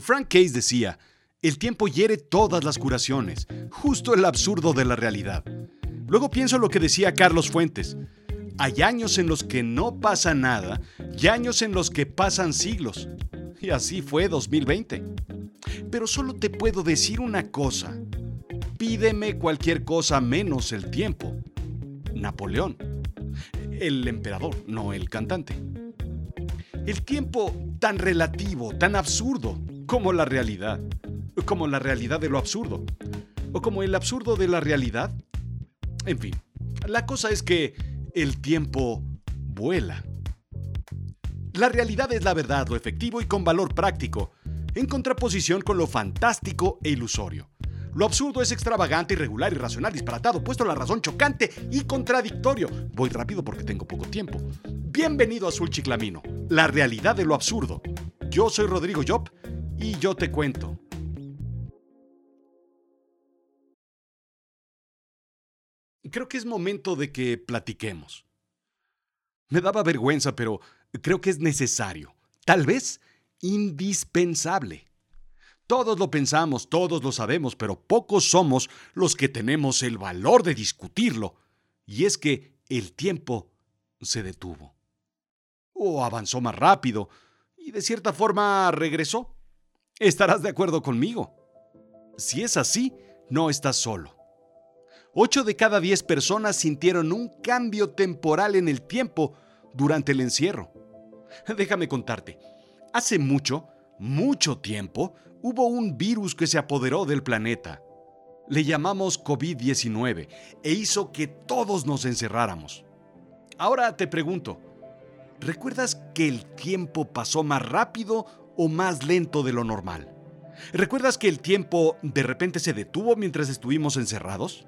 Frank Case decía, el tiempo hiere todas las curaciones, justo el absurdo de la realidad. Luego pienso lo que decía Carlos Fuentes. Hay años en los que no pasa nada y años en los que pasan siglos. Y así fue 2020. Pero solo te puedo decir una cosa. Pídeme cualquier cosa menos el tiempo. Napoleón. El emperador, no el cantante. El tiempo tan relativo, tan absurdo como la realidad. Como la realidad de lo absurdo. O como el absurdo de la realidad. En fin, la cosa es que el tiempo vuela. La realidad es la verdad, lo efectivo y con valor práctico, en contraposición con lo fantástico e ilusorio. Lo absurdo es extravagante, irregular, irracional, disparatado, puesto la razón chocante y contradictorio. Voy rápido porque tengo poco tiempo. Bienvenido a Azul Chiclamino, la realidad de lo absurdo. Yo soy Rodrigo Job y yo te cuento. Creo que es momento de que platiquemos. Me daba vergüenza, pero creo que es necesario, tal vez indispensable. Todos lo pensamos, todos lo sabemos, pero pocos somos los que tenemos el valor de discutirlo. Y es que el tiempo se detuvo. O avanzó más rápido y de cierta forma regresó. Estarás de acuerdo conmigo. Si es así, no estás solo. Ocho de cada diez personas sintieron un cambio temporal en el tiempo durante el encierro. Déjame contarte, hace mucho, mucho tiempo, hubo un virus que se apoderó del planeta. Le llamamos COVID-19 e hizo que todos nos encerráramos. Ahora te pregunto, ¿recuerdas que el tiempo pasó más rápido o más lento de lo normal? ¿Recuerdas que el tiempo de repente se detuvo mientras estuvimos encerrados?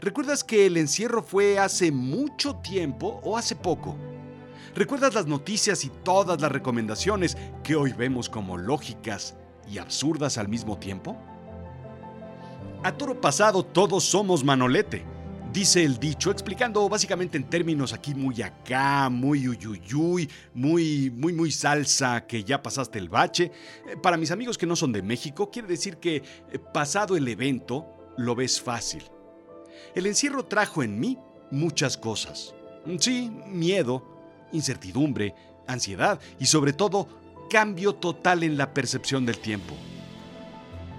¿Recuerdas que el encierro fue hace mucho tiempo o hace poco? ¿Recuerdas las noticias y todas las recomendaciones que hoy vemos como lógicas y absurdas al mismo tiempo? A toro pasado todos somos manolete, dice el dicho, explicando básicamente en términos aquí muy acá, muy uyuyuy, muy, muy, muy salsa, que ya pasaste el bache. Eh, para mis amigos que no son de México, quiere decir que eh, pasado el evento, lo ves fácil. El encierro trajo en mí muchas cosas. Sí, miedo, incertidumbre, ansiedad y sobre todo cambio total en la percepción del tiempo.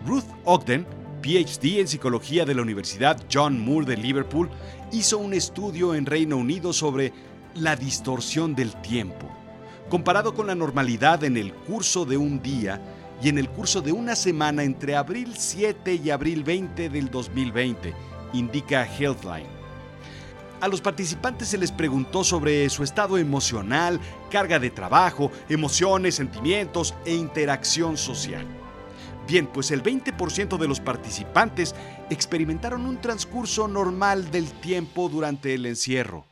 Ruth Ogden, PhD en psicología de la Universidad John Moore de Liverpool, hizo un estudio en Reino Unido sobre la distorsión del tiempo, comparado con la normalidad en el curso de un día y en el curso de una semana entre abril 7 y abril 20 del 2020, indica Healthline. A los participantes se les preguntó sobre su estado emocional, carga de trabajo, emociones, sentimientos e interacción social. Bien, pues el 20% de los participantes experimentaron un transcurso normal del tiempo durante el encierro.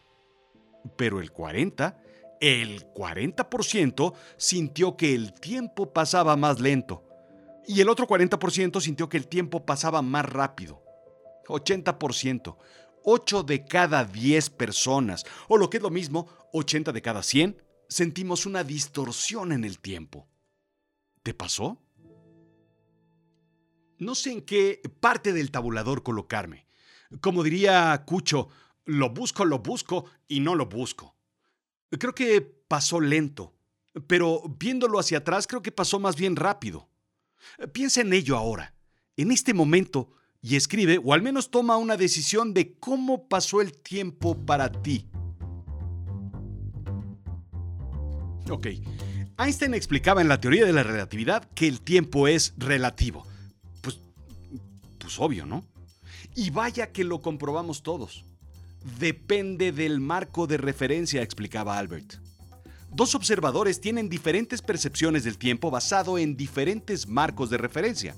Pero el 40%, el 40% sintió que el tiempo pasaba más lento. Y el otro 40% sintió que el tiempo pasaba más rápido. 80%. 8 de cada 10 personas, o lo que es lo mismo, 80 de cada 100, sentimos una distorsión en el tiempo. ¿Te pasó? No sé en qué parte del tabulador colocarme. Como diría Cucho, lo busco, lo busco y no lo busco. Creo que pasó lento, pero viéndolo hacia atrás creo que pasó más bien rápido. Piensa en ello ahora. En este momento, y escribe, o al menos toma una decisión de cómo pasó el tiempo para ti. Ok, Einstein explicaba en la teoría de la relatividad que el tiempo es relativo. Pues, obvio, ¿no? Y vaya que lo comprobamos todos. Depende del marco de referencia, explicaba Albert. Dos observadores tienen diferentes percepciones del tiempo basado en diferentes marcos de referencia.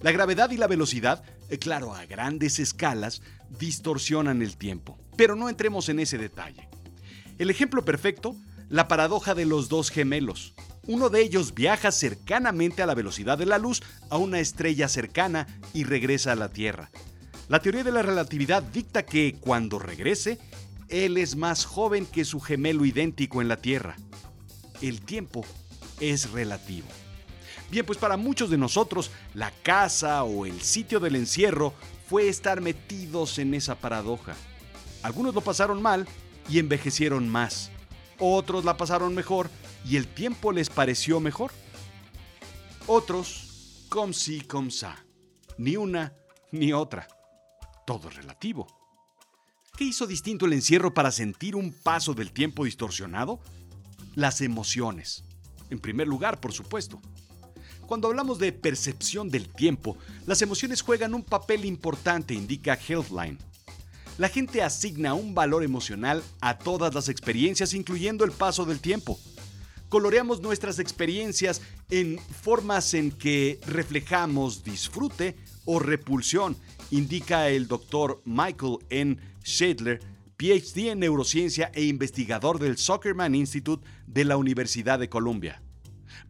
La gravedad y la velocidad, eh, claro, a grandes escalas, distorsionan el tiempo. Pero no entremos en ese detalle. El ejemplo perfecto, la paradoja de los dos gemelos. Uno de ellos viaja cercanamente a la velocidad de la luz a una estrella cercana y regresa a la Tierra. La teoría de la relatividad dicta que cuando regrese, él es más joven que su gemelo idéntico en la Tierra. El tiempo es relativo. Bien, pues para muchos de nosotros, la casa o el sitio del encierro fue estar metidos en esa paradoja. Algunos lo pasaron mal y envejecieron más. Otros la pasaron mejor y el tiempo les pareció mejor. Otros, com si, com sa. Ni una ni otra. Todo relativo. ¿Qué hizo distinto el encierro para sentir un paso del tiempo distorsionado? Las emociones. En primer lugar, por supuesto. Cuando hablamos de percepción del tiempo, las emociones juegan un papel importante, indica Healthline. La gente asigna un valor emocional a todas las experiencias, incluyendo el paso del tiempo. Coloreamos nuestras experiencias en formas en que reflejamos disfrute o repulsión, indica el doctor Michael N. Shadler, PhD en neurociencia e investigador del Zuckerman Institute de la Universidad de Columbia.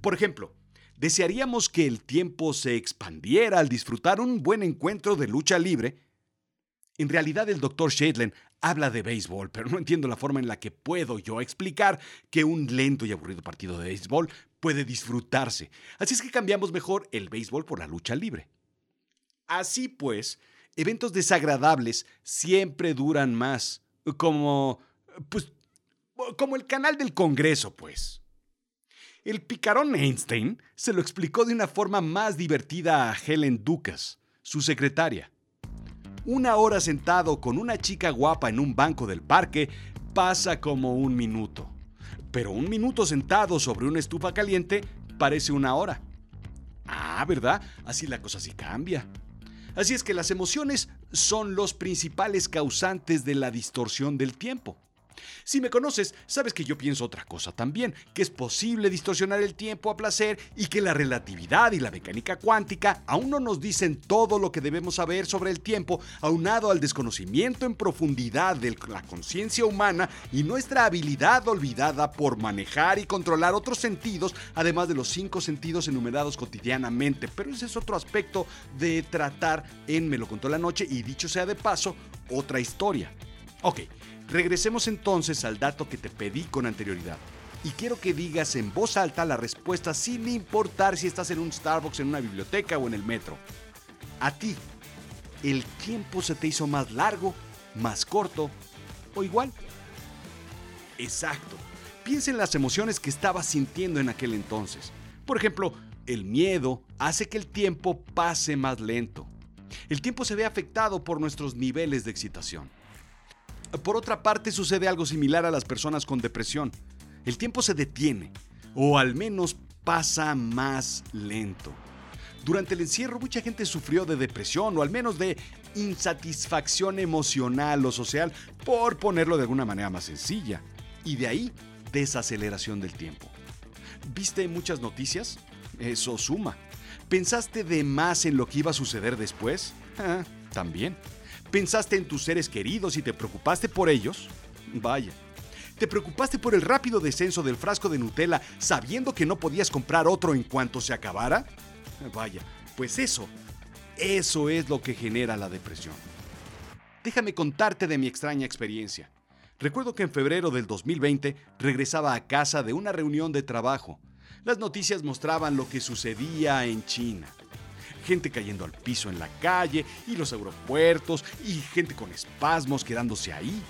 Por ejemplo, desearíamos que el tiempo se expandiera al disfrutar un buen encuentro de lucha libre. En realidad el doctor Shadler habla de béisbol, pero no entiendo la forma en la que puedo yo explicar que un lento y aburrido partido de béisbol puede disfrutarse. Así es que cambiamos mejor el béisbol por la lucha libre. Así pues, eventos desagradables siempre duran más, como pues como el canal del Congreso, pues. El picarón Einstein se lo explicó de una forma más divertida a Helen Ducas, su secretaria. Una hora sentado con una chica guapa en un banco del parque pasa como un minuto. Pero un minuto sentado sobre una estufa caliente parece una hora. Ah, ¿verdad? Así la cosa sí cambia. Así es que las emociones son los principales causantes de la distorsión del tiempo. Si me conoces, sabes que yo pienso otra cosa también, que es posible distorsionar el tiempo a placer y que la relatividad y la mecánica cuántica aún no nos dicen todo lo que debemos saber sobre el tiempo, aunado al desconocimiento en profundidad de la conciencia humana y nuestra habilidad olvidada por manejar y controlar otros sentidos, además de los cinco sentidos enumerados cotidianamente. Pero ese es otro aspecto de tratar en Me lo contó la noche y dicho sea de paso, otra historia. Ok, Regresemos entonces al dato que te pedí con anterioridad. Y quiero que digas en voz alta la respuesta sin importar si estás en un Starbucks, en una biblioteca o en el metro. A ti, ¿el tiempo se te hizo más largo, más corto o igual? Exacto. Piensa en las emociones que estabas sintiendo en aquel entonces. Por ejemplo, el miedo hace que el tiempo pase más lento. El tiempo se ve afectado por nuestros niveles de excitación. Por otra parte, sucede algo similar a las personas con depresión. El tiempo se detiene, o al menos pasa más lento. Durante el encierro mucha gente sufrió de depresión o al menos de insatisfacción emocional o social, por ponerlo de alguna manera más sencilla. Y de ahí, desaceleración del tiempo. ¿Viste muchas noticias? Eso suma. ¿Pensaste de más en lo que iba a suceder después? Ah, también. ¿Pensaste en tus seres queridos y te preocupaste por ellos? Vaya. ¿Te preocupaste por el rápido descenso del frasco de Nutella sabiendo que no podías comprar otro en cuanto se acabara? Vaya, pues eso, eso es lo que genera la depresión. Déjame contarte de mi extraña experiencia. Recuerdo que en febrero del 2020 regresaba a casa de una reunión de trabajo. Las noticias mostraban lo que sucedía en China gente cayendo al piso en la calle y los aeropuertos y gente con espasmos quedándose ahí.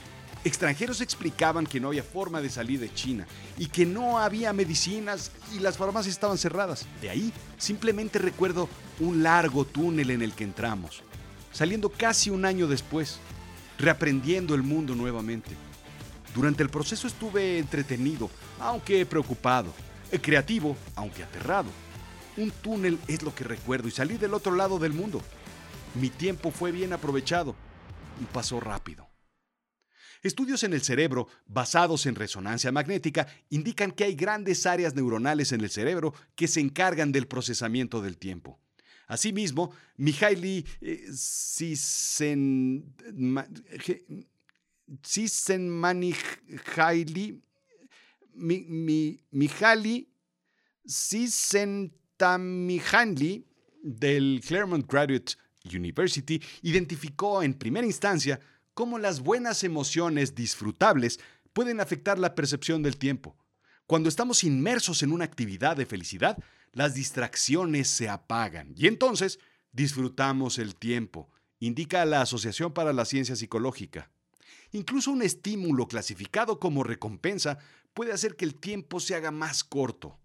Extranjeros explicaban que no había forma de salir de China y que no había medicinas y las farmacias estaban cerradas. De ahí simplemente recuerdo un largo túnel en el que entramos, saliendo casi un año después, reaprendiendo el mundo nuevamente. Durante el proceso estuve entretenido, aunque preocupado, creativo, aunque aterrado un túnel es lo que recuerdo y salí del otro lado del mundo. Mi tiempo fue bien aprovechado y pasó rápido. Estudios en el cerebro basados en resonancia magnética indican que hay grandes áreas neuronales en el cerebro que se encargan del procesamiento del tiempo. Asimismo, Mihaly eh, Mihaly Tammy Handley del Claremont Graduate University identificó en primera instancia cómo las buenas emociones disfrutables pueden afectar la percepción del tiempo. Cuando estamos inmersos en una actividad de felicidad, las distracciones se apagan y entonces disfrutamos el tiempo, indica la Asociación para la Ciencia Psicológica. Incluso un estímulo clasificado como recompensa puede hacer que el tiempo se haga más corto.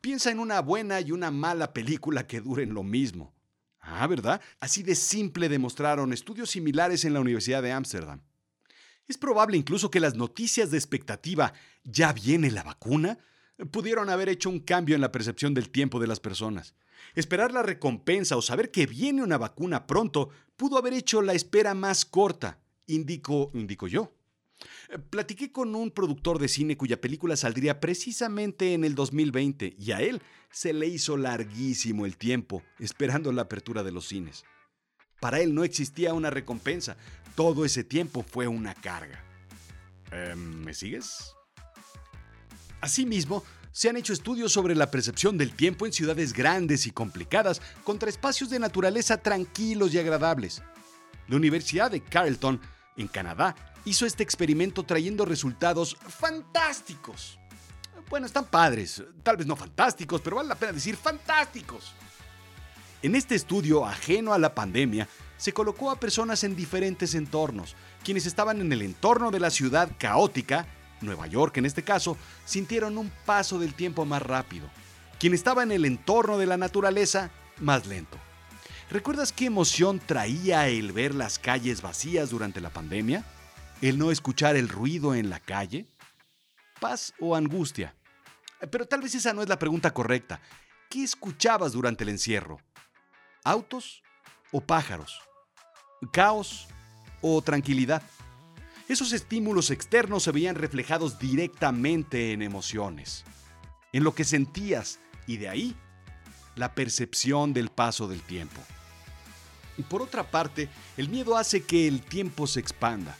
Piensa en una buena y una mala película que duren lo mismo. Ah, ¿verdad? Así de simple demostraron estudios similares en la Universidad de Ámsterdam. Es probable incluso que las noticias de expectativa ¿ya viene la vacuna? pudieron haber hecho un cambio en la percepción del tiempo de las personas. Esperar la recompensa o saber que viene una vacuna pronto pudo haber hecho la espera más corta, indico, indico yo. Platiqué con un productor de cine cuya película saldría precisamente en el 2020 y a él se le hizo larguísimo el tiempo esperando la apertura de los cines. Para él no existía una recompensa, todo ese tiempo fue una carga. Em, ¿Me sigues? Asimismo, se han hecho estudios sobre la percepción del tiempo en ciudades grandes y complicadas contra espacios de naturaleza tranquilos y agradables. La Universidad de Carleton, en Canadá, hizo este experimento trayendo resultados fantásticos. Bueno, están padres, tal vez no fantásticos, pero vale la pena decir fantásticos. En este estudio ajeno a la pandemia, se colocó a personas en diferentes entornos. Quienes estaban en el entorno de la ciudad caótica, Nueva York en este caso, sintieron un paso del tiempo más rápido. Quien estaba en el entorno de la naturaleza, más lento. ¿Recuerdas qué emoción traía el ver las calles vacías durante la pandemia? ¿El no escuchar el ruido en la calle? ¿Paz o angustia? Pero tal vez esa no es la pregunta correcta. ¿Qué escuchabas durante el encierro? ¿Autos o pájaros? ¿Caos o tranquilidad? Esos estímulos externos se veían reflejados directamente en emociones, en lo que sentías y de ahí la percepción del paso del tiempo. Y por otra parte, el miedo hace que el tiempo se expanda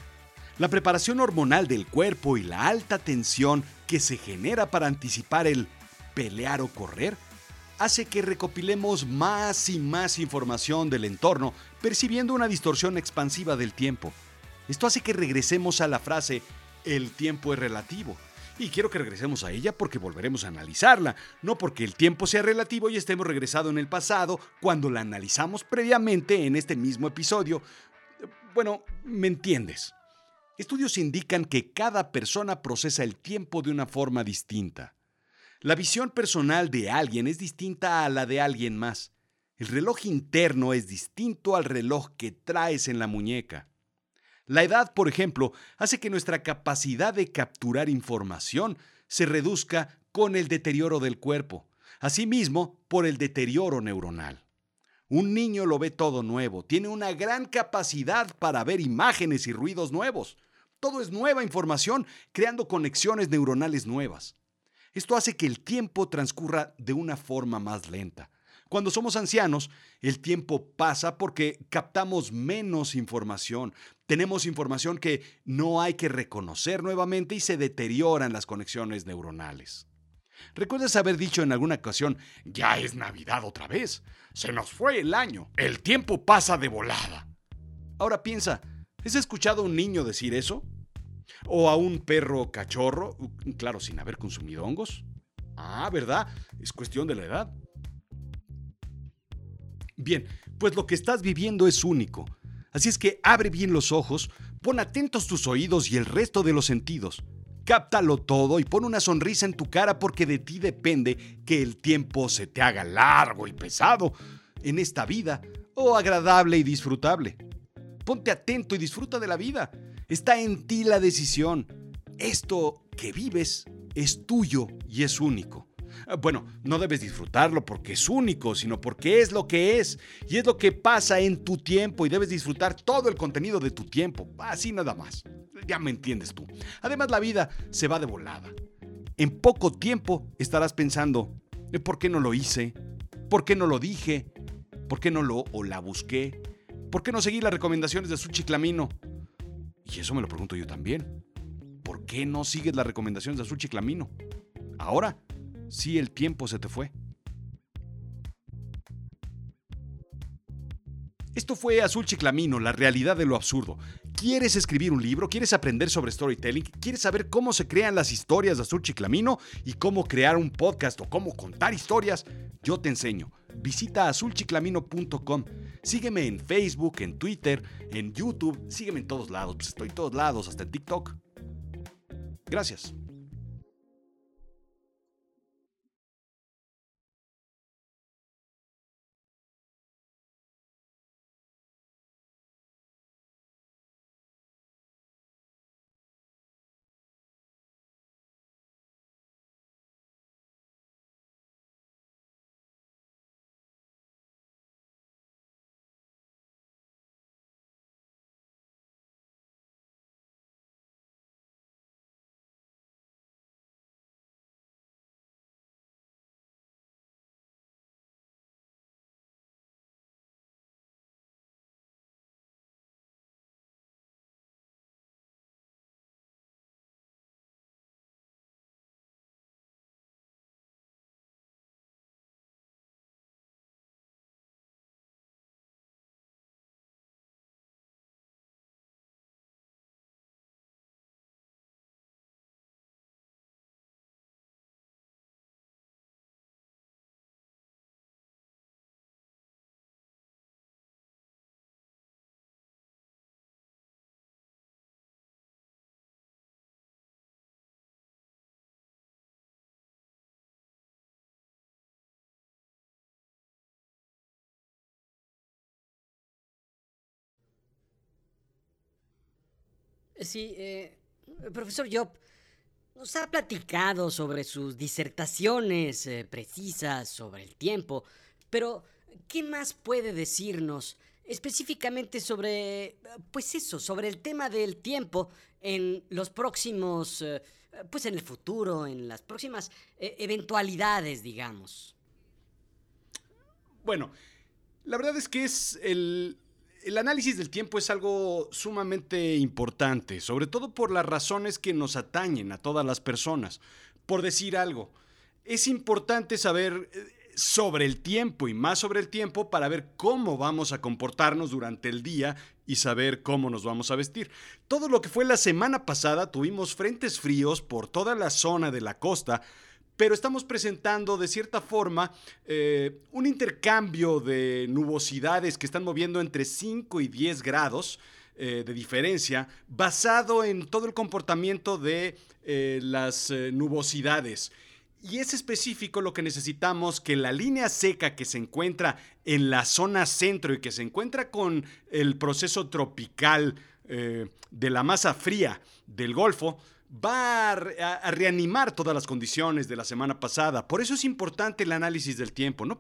la preparación hormonal del cuerpo y la alta tensión que se genera para anticipar el pelear o correr hace que recopilemos más y más información del entorno, percibiendo una distorsión expansiva del tiempo. Esto hace que regresemos a la frase el tiempo es relativo. Y quiero que regresemos a ella porque volveremos a analizarla, no porque el tiempo sea relativo y estemos regresado en el pasado cuando la analizamos previamente en este mismo episodio. Bueno, ¿me entiendes? Estudios indican que cada persona procesa el tiempo de una forma distinta. La visión personal de alguien es distinta a la de alguien más. El reloj interno es distinto al reloj que traes en la muñeca. La edad, por ejemplo, hace que nuestra capacidad de capturar información se reduzca con el deterioro del cuerpo, asimismo por el deterioro neuronal. Un niño lo ve todo nuevo, tiene una gran capacidad para ver imágenes y ruidos nuevos. Todo es nueva información, creando conexiones neuronales nuevas. Esto hace que el tiempo transcurra de una forma más lenta. Cuando somos ancianos, el tiempo pasa porque captamos menos información. Tenemos información que no hay que reconocer nuevamente y se deterioran las conexiones neuronales. ¿Recuerdas haber dicho en alguna ocasión, ya es Navidad otra vez? Se nos fue el año. El tiempo pasa de volada. Ahora piensa, ¿has escuchado a un niño decir eso? ¿O a un perro cachorro? Claro, sin haber consumido hongos. Ah, ¿verdad? Es cuestión de la edad. Bien, pues lo que estás viviendo es único. Así es que abre bien los ojos, pon atentos tus oídos y el resto de los sentidos. Cáptalo todo y pon una sonrisa en tu cara porque de ti depende que el tiempo se te haga largo y pesado en esta vida o agradable y disfrutable. Ponte atento y disfruta de la vida. Está en ti la decisión. Esto que vives es tuyo y es único. Ah, bueno, no debes disfrutarlo porque es único, sino porque es lo que es y es lo que pasa en tu tiempo y debes disfrutar todo el contenido de tu tiempo, así nada más. Ya me entiendes tú. Además, la vida se va de volada. En poco tiempo estarás pensando, ¿por qué no lo hice? ¿Por qué no lo dije? ¿Por qué no lo o la busqué? ¿Por qué no seguí las recomendaciones de su chiclamino? Y eso me lo pregunto yo también. ¿Por qué no sigues las recomendaciones de Azul Chiclamino? Ahora sí el tiempo se te fue. Esto fue Azul Chiclamino, la realidad de lo absurdo. ¿Quieres escribir un libro? ¿Quieres aprender sobre storytelling? ¿Quieres saber cómo se crean las historias de Azul Chiclamino y cómo crear un podcast o cómo contar historias? Yo te enseño. Visita azulchiclamino.com. Sígueme en Facebook, en Twitter, en YouTube. Sígueme en todos lados. Pues estoy en todos lados, hasta en TikTok. Gracias. Sí, eh, profesor Job, nos ha platicado sobre sus disertaciones eh, precisas sobre el tiempo, pero ¿qué más puede decirnos específicamente sobre, pues eso, sobre el tema del tiempo en los próximos, eh, pues en el futuro, en las próximas eh, eventualidades, digamos? Bueno, la verdad es que es el, el análisis del tiempo es algo sumamente importante, sobre todo por las razones que nos atañen a todas las personas. Por decir algo, es importante saber eh, sobre el tiempo y más sobre el tiempo para ver cómo vamos a comportarnos durante el día y saber cómo nos vamos a vestir. Todo lo que fue la semana pasada tuvimos frentes fríos por toda la zona de la costa, pero estamos presentando de cierta forma eh, un intercambio de nubosidades que están moviendo entre 5 y 10 grados eh, de diferencia, basado en todo el comportamiento de eh, las nubosidades. Y es específico lo que necesitamos que la línea seca que se encuentra en la zona centro y que se encuentra con el proceso tropical de la masa fría del Golfo, va a, reanimar todas las condiciones de la semana pasada. Por eso es importante el análisis del tiempo, ¿no?